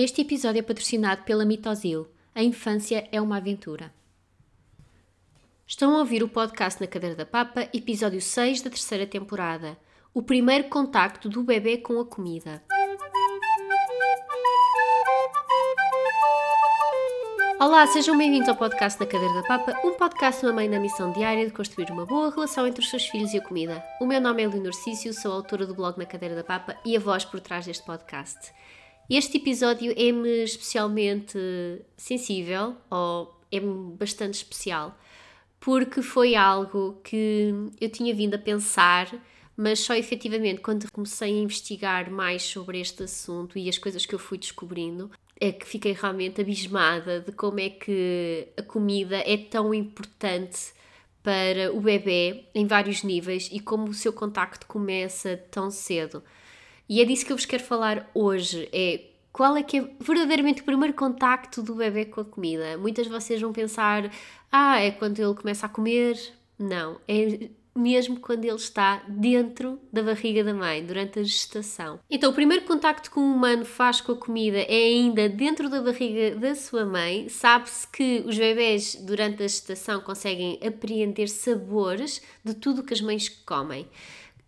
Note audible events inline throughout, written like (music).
Este episódio é patrocinado pela Mitosil. A infância é uma aventura. Estão a ouvir o podcast na Cadeira da Papa, episódio 6 da terceira temporada. O primeiro contacto do bebê com a comida. Olá, sejam bem-vindos ao podcast da Cadeira da Papa, um podcast de uma mãe na missão diária de construir uma boa relação entre os seus filhos e a comida. O meu nome é Leonor Cício, sou autora do blog Na Cadeira da Papa e a voz por trás deste podcast. Este episódio é-me especialmente sensível, ou é-me bastante especial, porque foi algo que eu tinha vindo a pensar, mas só efetivamente quando comecei a investigar mais sobre este assunto e as coisas que eu fui descobrindo, é que fiquei realmente abismada de como é que a comida é tão importante para o bebê em vários níveis e como o seu contacto começa tão cedo. E é disso que eu vos quero falar hoje, é qual é que é verdadeiramente o primeiro contacto do bebê com a comida. Muitas de vocês vão pensar, ah, é quando ele começa a comer. Não, é mesmo quando ele está dentro da barriga da mãe, durante a gestação. Então, o primeiro contacto que um humano faz com a comida é ainda dentro da barriga da sua mãe. Sabe-se que os bebés, durante a gestação, conseguem apreender sabores de tudo que as mães comem.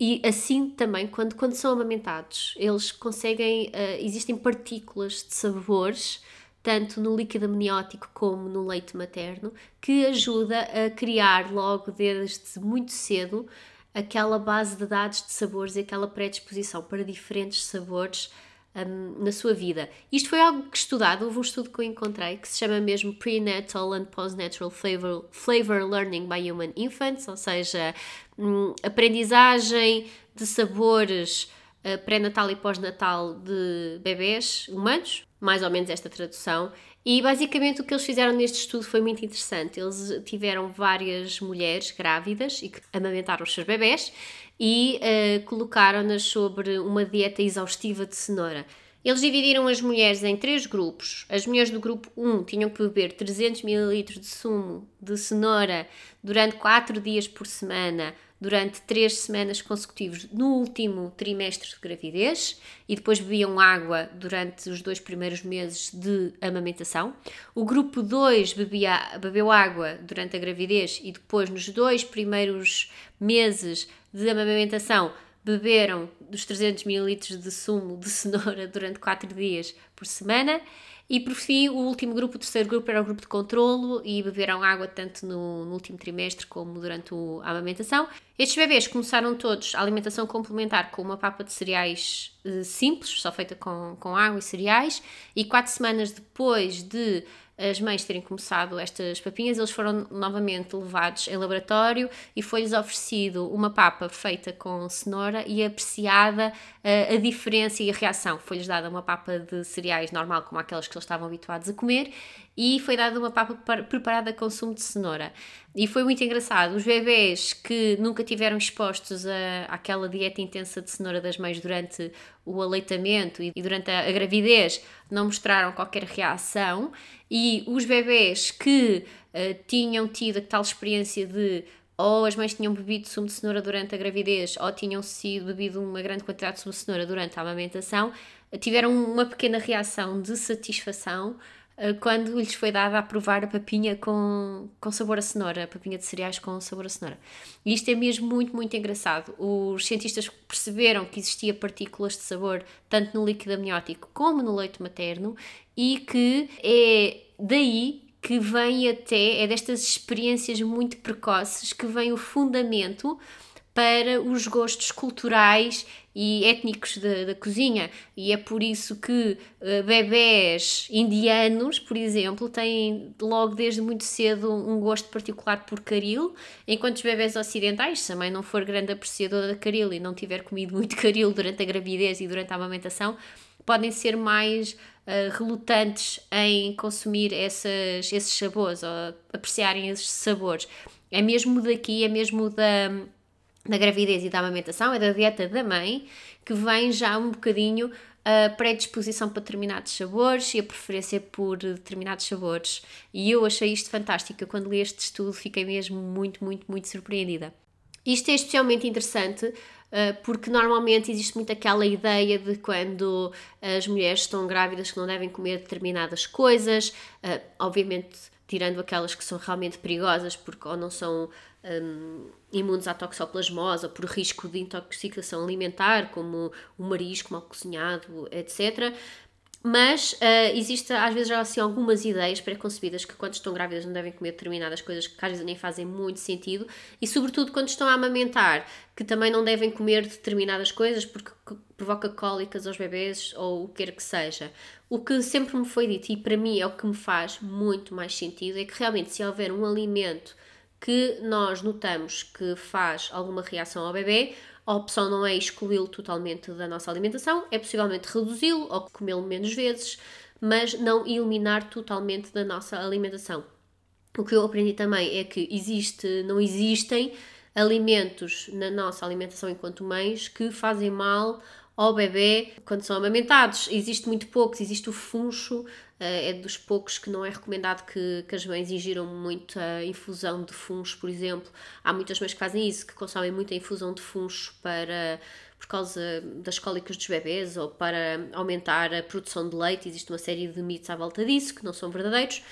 E assim também, quando, quando são amamentados, eles conseguem. Uh, existem partículas de sabores, tanto no líquido amniótico como no leite materno, que ajuda a criar logo desde muito cedo aquela base de dados de sabores e aquela predisposição para diferentes sabores um, na sua vida. Isto foi algo que estudado, houve um estudo que eu encontrei que se chama mesmo Prenatal and Postnatal Flavor, Flavor Learning by Human Infants, ou seja, um, aprendizagem de sabores uh, pré-natal e pós-natal de bebés humanos, mais ou menos esta tradução. E basicamente o que eles fizeram neste estudo foi muito interessante. Eles tiveram várias mulheres grávidas e que amamentaram os seus bebés e uh, colocaram-nas sobre uma dieta exaustiva de cenoura. Eles dividiram as mulheres em três grupos. As mulheres do grupo 1 tinham que beber 300 ml de sumo de cenoura durante 4 dias por semana, durante 3 semanas consecutivas no último trimestre de gravidez e depois bebiam água durante os dois primeiros meses de amamentação. O grupo 2 bebia, bebeu água durante a gravidez e depois nos dois primeiros meses de amamentação beberam dos 300 ml de sumo de cenoura durante 4 dias por semana. E por fim, o último grupo, o terceiro grupo, era o grupo de controlo e beberam água tanto no, no último trimestre como durante a amamentação. Estes bebês começaram todos a alimentação complementar com uma papa de cereais eh, simples, só feita com, com água e cereais, e quatro semanas depois de as mães terem começado estas papinhas, eles foram novamente levados em laboratório e foi-lhes oferecido uma papa feita com cenoura e apreciada uh, a diferença e a reação. Foi-lhes dada uma papa de cereais normal, como aquelas que eles estavam habituados a comer, e foi dada uma papa preparada com sumo de cenoura. E foi muito engraçado. Os bebés que nunca tiveram expostos a, àquela dieta intensa de cenoura das mães durante o aleitamento e durante a, a gravidez não mostraram qualquer reação. E os bebés que uh, tinham tido a tal experiência de ou as mães tinham bebido sumo de cenoura durante a gravidez ou tinham sido bebido uma grande quantidade de sumo de cenoura durante a amamentação, tiveram uma pequena reação de satisfação quando lhes foi dada a provar a papinha com, com sabor a cenoura, a papinha de cereais com sabor a cenoura. E isto é mesmo muito, muito engraçado. Os cientistas perceberam que existia partículas de sabor tanto no líquido amniótico como no leite materno e que é daí que vem até, é destas experiências muito precoces que vem o fundamento para os gostos culturais e étnicos da, da cozinha. E é por isso que uh, bebés indianos, por exemplo, têm logo desde muito cedo um gosto particular por caril, enquanto os bebés ocidentais, se a mãe não for grande apreciadora de caril e não tiver comido muito (laughs) caril durante a gravidez e durante a amamentação, podem ser mais uh, relutantes em consumir essas, esses sabores ou apreciarem esses sabores. É mesmo daqui, é mesmo da da gravidez e da amamentação, é da dieta da mãe, que vem já um bocadinho a predisposição para determinados sabores e a preferência por determinados sabores. E eu achei isto fantástico. Quando li este estudo, fiquei mesmo muito, muito, muito surpreendida. Isto é especialmente interessante porque normalmente existe muito aquela ideia de quando as mulheres estão grávidas que não devem comer determinadas coisas, obviamente tirando aquelas que são realmente perigosas porque ou não são um, imunes à toxoplasmose ou por risco de intoxicação alimentar, como o marisco mal cozinhado, etc. Mas uh, existe às vezes assim algumas ideias pré-concebidas que quando estão grávidas não devem comer determinadas coisas que às vezes nem fazem muito sentido e sobretudo quando estão a amamentar que também não devem comer determinadas coisas porque provoca cólicas aos bebês ou o que quer que seja. O que sempre me foi dito e para mim é o que me faz muito mais sentido é que realmente se houver um alimento que nós notamos que faz alguma reação ao bebê, a opção não é excluí-lo totalmente da nossa alimentação, é possivelmente reduzi-lo ou comê-lo menos vezes, mas não eliminar totalmente da nossa alimentação. O que eu aprendi também é que existe, não existem alimentos na nossa alimentação enquanto mães que fazem mal ao bebê quando são amamentados. Existe muito poucos, existe o funcho, eh, é dos poucos que não é recomendado que, que as mães ingiram muita infusão de funcho, por exemplo. Há muitas mães que fazem isso, que consomem muita infusão de funcho para por causa das cólicas dos bebês ou para aumentar a produção de leite. Existe uma série de mitos à volta disso que não são verdadeiros.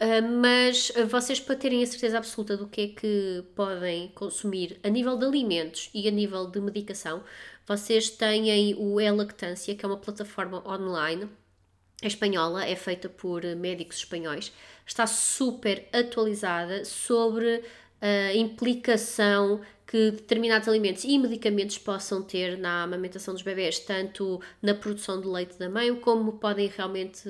Uh, mas vocês, para terem a certeza absoluta do que é que podem consumir a nível de alimentos e a nível de medicação, vocês têm o E-Lactância, que é uma plataforma online, espanhola, é feita por médicos espanhóis, está super atualizada sobre a implicação que determinados alimentos e medicamentos possam ter na amamentação dos bebés, tanto na produção de leite da mãe, como podem realmente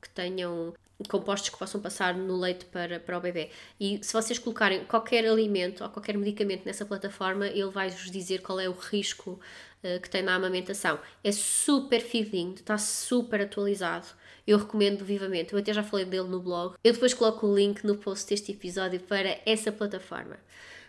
que tenham compostos que possam passar no leite para, para o bebê. E se vocês colocarem qualquer alimento ou qualquer medicamento nessa plataforma, ele vai-vos dizer qual é o risco uh, que tem na amamentação. É super fidedigno, está super atualizado. Eu recomendo vivamente. Eu até já falei dele no blog. Eu depois coloco o link no post deste episódio para essa plataforma.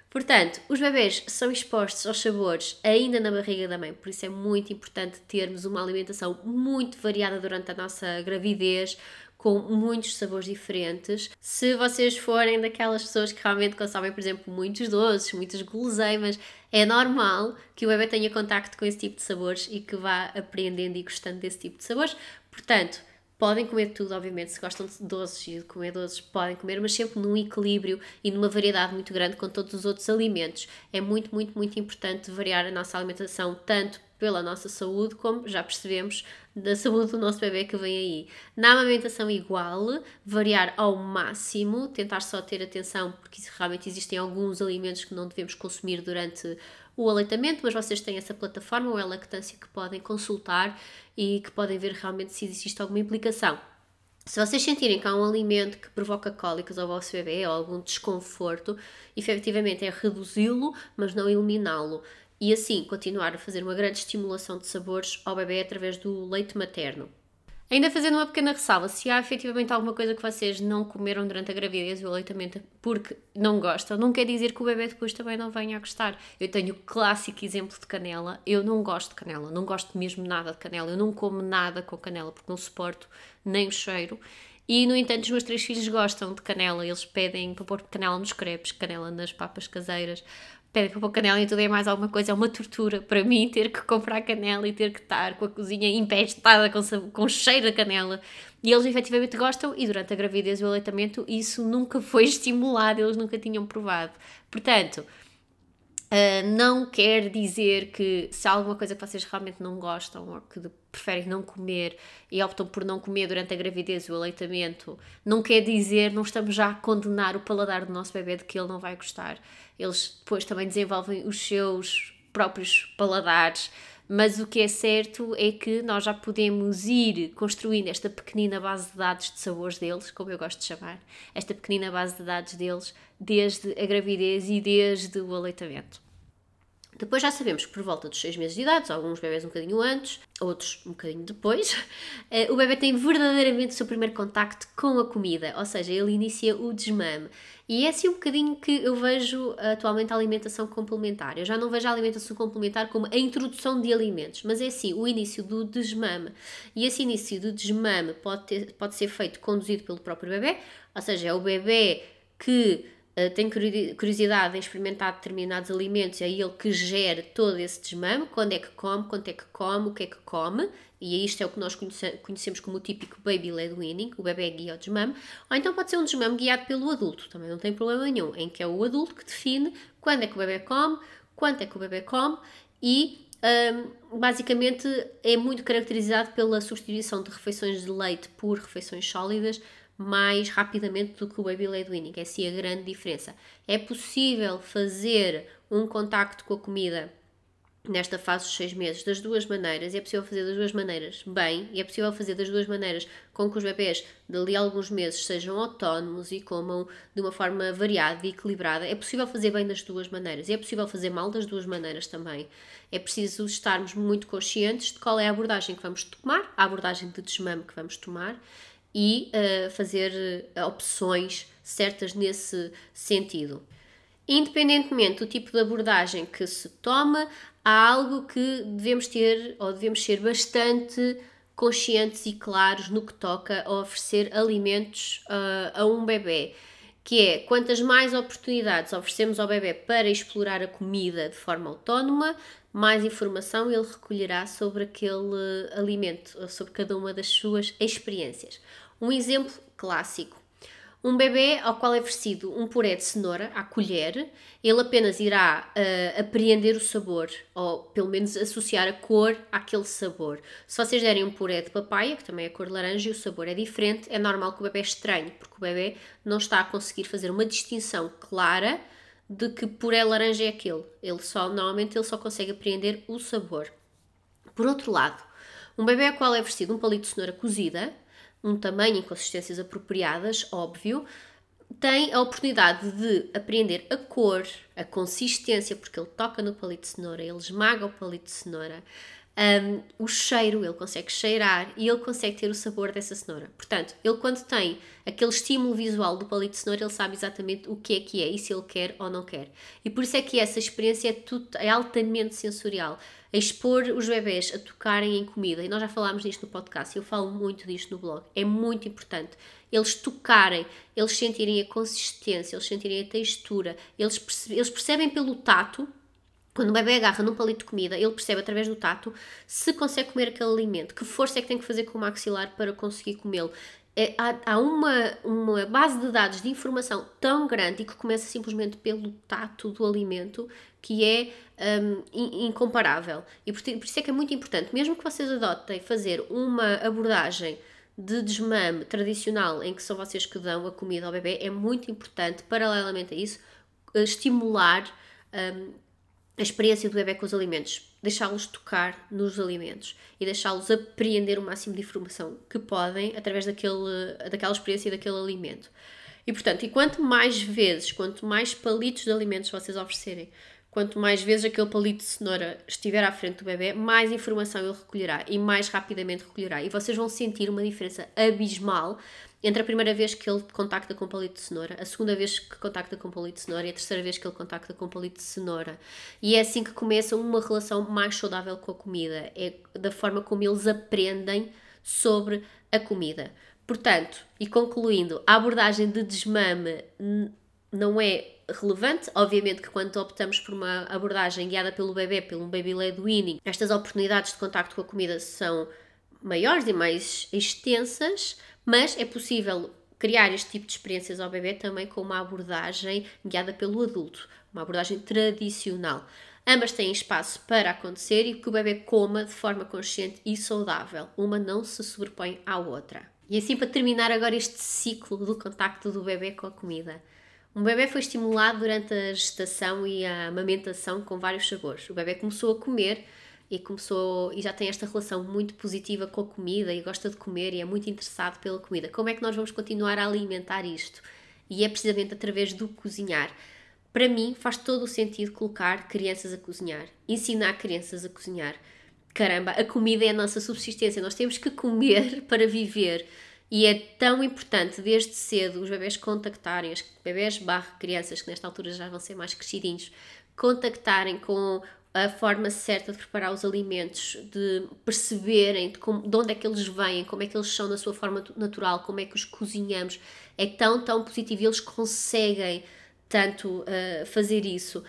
Portanto, os bebês são expostos aos sabores ainda na barriga da mãe, por isso é muito importante termos uma alimentação muito variada durante a nossa gravidez, com muitos sabores diferentes. Se vocês forem daquelas pessoas que realmente consomem, por exemplo, muitos doces, muitas guloseimas, é normal que o bebê tenha contacto com esse tipo de sabores e que vá aprendendo e gostando desse tipo de sabores. Portanto, Podem comer tudo, obviamente, se gostam de doces e de comer doces, podem comer, mas sempre num equilíbrio e numa variedade muito grande com todos os outros alimentos. É muito, muito, muito importante variar a nossa alimentação, tanto pela nossa saúde, como já percebemos, da saúde do nosso bebê que vem aí. Na amamentação igual, variar ao máximo, tentar só ter atenção, porque realmente existem alguns alimentos que não devemos consumir durante o aleitamento, mas vocês têm essa plataforma, ou é lactância, que podem consultar e que podem ver realmente se existe alguma implicação. Se vocês sentirem que há um alimento que provoca cólicas ao vosso bebê ou algum desconforto, efetivamente é reduzi-lo, mas não eliminá-lo e assim continuar a fazer uma grande estimulação de sabores ao bebê através do leite materno. Ainda fazendo uma pequena ressalva, se há efetivamente alguma coisa que vocês não comeram durante a gravidez ou o aleitamento porque não gostam, não quer dizer que o bebê depois também não venha a gostar. Eu tenho o clássico exemplo de canela, eu não gosto de canela, não gosto mesmo nada de canela, eu não como nada com canela porque não suporto nem o cheiro. E, no entanto, os meus três filhos gostam de canela, eles pedem para pôr canela nos crepes, canela nas papas caseiras, pedem para pôr canela e tudo é mais alguma coisa, é uma tortura para mim ter que comprar canela e ter que estar com a cozinha empestada com, com cheiro de canela. E eles efetivamente gostam e durante a gravidez e o aleitamento isso nunca foi (laughs) estimulado, eles nunca tinham provado. Portanto, Uh, não quer dizer que se há alguma coisa que vocês realmente não gostam ou que preferem não comer e optam por não comer durante a gravidez e o aleitamento, não quer dizer, não estamos já a condenar o paladar do nosso bebê de que ele não vai gostar. Eles depois também desenvolvem os seus próprios paladares, mas o que é certo é que nós já podemos ir construindo esta pequenina base de dados de sabores deles, como eu gosto de chamar, esta pequenina base de dados deles, desde a gravidez e desde o aleitamento. Depois já sabemos que por volta dos 6 meses de idade, alguns bebés um bocadinho antes, outros um bocadinho depois, (laughs) eh, o bebê tem verdadeiramente o seu primeiro contacto com a comida, ou seja, ele inicia o desmame. E é assim um bocadinho que eu vejo atualmente a alimentação complementar. Eu já não vejo a alimentação complementar como a introdução de alimentos, mas é assim o início do desmame. E esse início do desmame pode, ter, pode ser feito conduzido pelo próprio bebê, ou seja, é o bebê que uh, tem curiosidade em experimentar determinados alimentos, é ele que gera todo esse desmame, quando é que come, quanto é que come, o que é que come, e isto é o que nós conhecemos como o típico baby led weaning, o bebê guia ao desmame, ou então pode ser um desmame guiado pelo adulto, também não tem problema nenhum, em que é o adulto que define quando é que o bebê come, quanto é que o bebê come e um, basicamente é muito caracterizado pela substituição de refeições de leite por refeições sólidas mais rapidamente do que o baby led weaning. É assim a grande diferença. É possível fazer um contacto com a comida nesta fase dos seis meses das duas maneiras, é possível fazer das duas maneiras bem, e é possível fazer das duas maneiras com que os bebés dali a alguns meses sejam autónomos e comam de uma forma variada e equilibrada. É possível fazer bem das duas maneiras, e é possível fazer mal das duas maneiras também. É preciso estarmos muito conscientes de qual é a abordagem que vamos tomar, a abordagem de desmame que vamos tomar, e uh, fazer uh, opções certas nesse sentido. Independentemente do tipo de abordagem que se toma, há algo que devemos ter ou devemos ser bastante conscientes e claros no que toca a oferecer alimentos uh, a um bebê, que é quantas mais oportunidades oferecemos ao bebê para explorar a comida de forma autónoma, mais informação ele recolherá sobre aquele alimento, sobre cada uma das suas experiências. Um exemplo clássico um bebê ao qual é oferecido um puré de cenoura à colher, ele apenas irá uh, apreender o sabor, ou pelo menos associar a cor àquele sabor. Se vocês derem um puré de papaya, que também é cor laranja, e o sabor é diferente, é normal que o bebê estranhe, porque o bebê não está a conseguir fazer uma distinção clara de que puré laranja é aquele. Ele só, normalmente ele só consegue apreender o sabor. Por outro lado, um bebê ao qual é oferecido um palito de cenoura cozida, um tamanho e consistências apropriadas, óbvio, tem a oportunidade de aprender a cor, a consistência, porque ele toca no palito de cenoura, ele esmaga o palito de cenoura, um, o cheiro, ele consegue cheirar e ele consegue ter o sabor dessa cenoura. Portanto, ele quando tem aquele estímulo visual do palito de cenoura, ele sabe exatamente o que é que é e se ele quer ou não quer. E por isso é que essa experiência é, tudo, é altamente sensorial. expor os bebés a tocarem em comida, e nós já falámos disto no podcast, eu falo muito disto no blog, é muito importante. Eles tocarem, eles sentirem a consistência, eles sentirem a textura, eles, percebem, eles percebem pelo tato quando o bebê agarra num palito de comida, ele percebe através do tato se consegue comer aquele alimento, que força é que tem que fazer com o maxilar para conseguir comê-lo. É, há, há uma, uma base de dados de informação tão grande e que começa simplesmente pelo tato do alimento que é um, incomparável. E por, por isso é que é muito importante, mesmo que vocês adotem fazer uma abordagem de desmame tradicional em que são vocês que dão a comida ao bebê, é muito importante, paralelamente a isso, estimular um, a experiência do bebê com os alimentos, deixá-los tocar nos alimentos e deixá-los apreender o máximo de informação que podem através daquele, daquela experiência daquele alimento. E portanto, e quanto mais vezes, quanto mais palitos de alimentos vocês oferecerem, quanto mais vezes aquele palito de cenoura estiver à frente do bebê, mais informação ele recolherá e mais rapidamente recolherá. E vocês vão sentir uma diferença abismal entre a primeira vez que ele contacta com palito de cenoura, a segunda vez que contacta com palito de cenoura e a terceira vez que ele contacta com palito de cenoura. E é assim que começa uma relação mais saudável com a comida, é da forma como eles aprendem sobre a comida. Portanto, e concluindo, a abordagem de desmame não é relevante. Obviamente que quando optamos por uma abordagem guiada pelo bebê, pelo baby led weaning, estas oportunidades de contacto com a comida são maiores e mais extensas, mas é possível criar este tipo de experiências ao bebê também com uma abordagem guiada pelo adulto, uma abordagem tradicional. Ambas têm espaço para acontecer e que o bebê coma de forma consciente e saudável. Uma não se sobrepõe à outra. E assim, para terminar agora este ciclo do contacto do bebê com a comida. Um bebê foi estimulado durante a gestação e a amamentação com vários sabores. O bebê começou a comer e começou e já tem esta relação muito positiva com a comida e gosta de comer e é muito interessado pela comida. Como é que nós vamos continuar a alimentar isto? E é precisamente através do cozinhar. Para mim faz todo o sentido colocar crianças a cozinhar, ensinar crianças a cozinhar. Caramba, a comida é a nossa subsistência, nós temos que comer (laughs) para viver. E é tão importante desde cedo os bebés contactarem, as bebés barra crianças que nesta altura já vão ser mais crescidinhos, contactarem com a forma certa de preparar os alimentos, de perceberem de, como, de onde é que eles vêm, como é que eles são na sua forma natural, como é que os cozinhamos, é tão, tão positivo e eles conseguem tanto uh, fazer isso.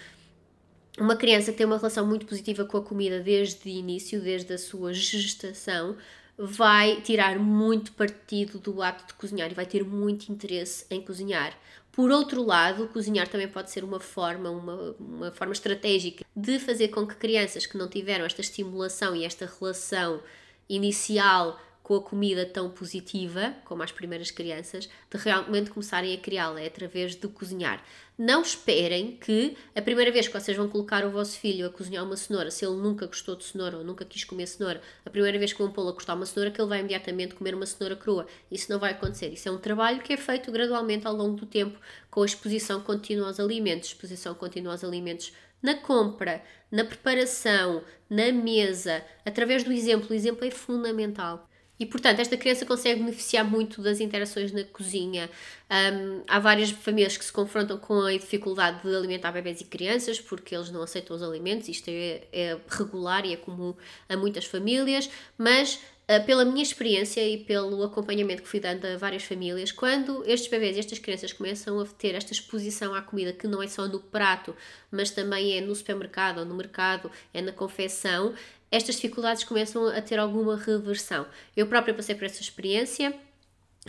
Uma criança que tem uma relação muito positiva com a comida desde o início, desde a sua gestação, vai tirar muito partido do ato de cozinhar e vai ter muito interesse em cozinhar. Por outro lado, cozinhar também pode ser uma forma, uma, uma forma estratégica de fazer com que crianças que não tiveram esta estimulação e esta relação inicial com a comida tão positiva, como as primeiras crianças, de realmente começarem a criá-la, é através de cozinhar. Não esperem que a primeira vez que vocês vão colocar o vosso filho a cozinhar uma cenoura, se ele nunca gostou de cenoura ou nunca quis comer cenoura, a primeira vez que vão pô-lo a cortar uma cenoura, que ele vai imediatamente comer uma cenoura crua. Isso não vai acontecer. Isso é um trabalho que é feito gradualmente ao longo do tempo, com a exposição contínua aos alimentos, exposição contínua aos alimentos na compra, na preparação, na mesa, através do exemplo. O exemplo é fundamental. E, portanto, esta criança consegue beneficiar muito das interações na cozinha. Um, há várias famílias que se confrontam com a dificuldade de alimentar bebés e crianças porque eles não aceitam os alimentos. Isto é, é regular e é comum a muitas famílias, mas Uh, pela minha experiência e pelo acompanhamento que fui dando a várias famílias, quando estes bebês e estas crianças começam a ter esta exposição à comida, que não é só no prato, mas também é no supermercado ou no mercado, é na confecção, estas dificuldades começam a ter alguma reversão. Eu própria passei por essa experiência.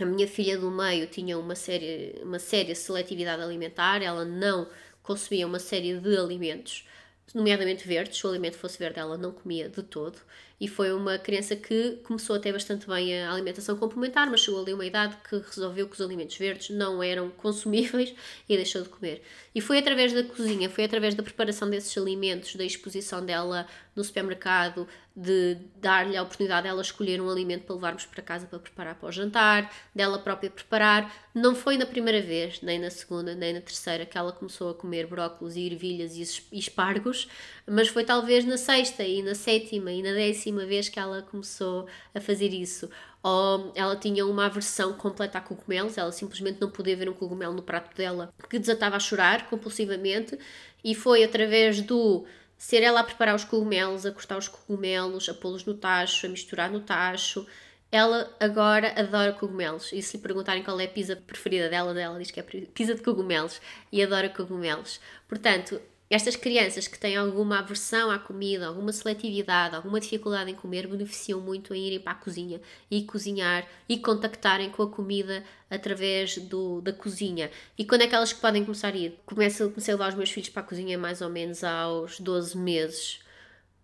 A minha filha do meio tinha uma série, uma séria seletividade alimentar, ela não consumia uma série de alimentos, nomeadamente verdes. Se o alimento fosse verde, ela não comia de todo e foi uma criança que começou até bastante bem a alimentação complementar, mas chegou ali uma idade que resolveu que os alimentos verdes não eram (laughs) consumíveis e deixou de comer. E foi através da cozinha, foi através da preparação desses alimentos, da exposição dela no supermercado, de dar-lhe a oportunidade dela escolher um alimento para levarmos para casa para preparar para o jantar, dela própria preparar. Não foi na primeira vez, nem na segunda, nem na terceira que ela começou a comer brócolos e ervilhas e espargos, mas foi talvez na sexta e na sétima e na décima vez que ela começou a fazer isso. Ou ela tinha uma aversão completa a cogumelos, ela simplesmente não podia ver um cogumelo no prato dela, que desatava a chorar compulsivamente, e foi através do ser ela a preparar os cogumelos, a cortar os cogumelos, a pô-los no tacho, a misturar no tacho. Ela agora adora cogumelos. E se lhe perguntarem qual é a pizza preferida dela, dela diz que é pizza de cogumelos e adora cogumelos. Portanto, estas crianças que têm alguma aversão à comida, alguma seletividade, alguma dificuldade em comer, beneficiam muito em irem para a cozinha e cozinhar e contactarem com a comida através do, da cozinha. E quando é que elas podem começar a ir? Começo, comecei a levar os meus filhos para a cozinha mais ou menos aos 12 meses.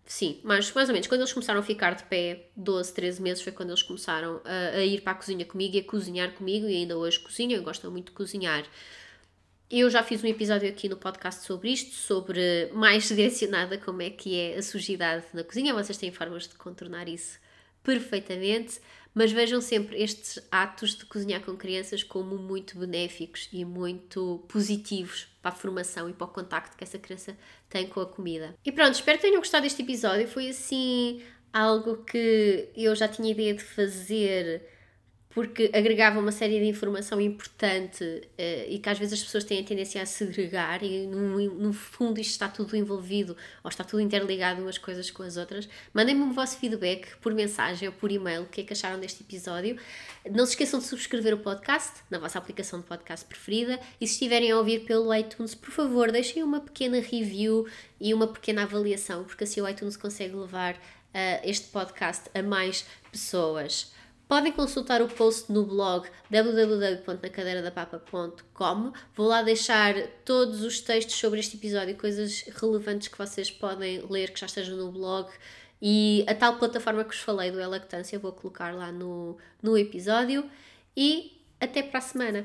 Sim, mas mais ou menos. Quando eles começaram a ficar de pé, 12, 13 meses, foi quando eles começaram a, a ir para a cozinha comigo e a cozinhar comigo, e ainda hoje cozinham, gostam muito de cozinhar. Eu já fiz um episódio aqui no podcast sobre isto, sobre mais (laughs) direcionada como é que é a sujidade na cozinha. Vocês têm formas de contornar isso perfeitamente, mas vejam sempre estes atos de cozinhar com crianças como muito benéficos e muito positivos para a formação e para o contacto que essa criança tem com a comida. E pronto, espero que tenham gostado deste episódio. Foi assim algo que eu já tinha ideia de fazer porque agregava uma série de informação importante uh, e que às vezes as pessoas têm a tendência a segregar e no, no, fundo isto está tudo envolvido ou está tudo interligado umas coisas com as outras. Mandem-me o vosso feedback por mensagem ou por e-mail, o que é que acharam deste episódio. Não se esqueçam de subscrever o podcast na vossa aplicação de podcast preferida e se estiverem a ouvir pelo iTunes, por favor, deixem uma pequena review e uma pequena avaliação, porque assim o iTunes consegue levar uh, este podcast a mais pessoas. Podem consultar o post no blog www.nacadeiradapapa.com. Vou lá deixar todos os textos sobre este episódio, coisas relevantes que vocês podem ler que já estejam no blog. E a tal plataforma que vos falei do Elactância, vou colocar lá no, no episódio. E até para a semana!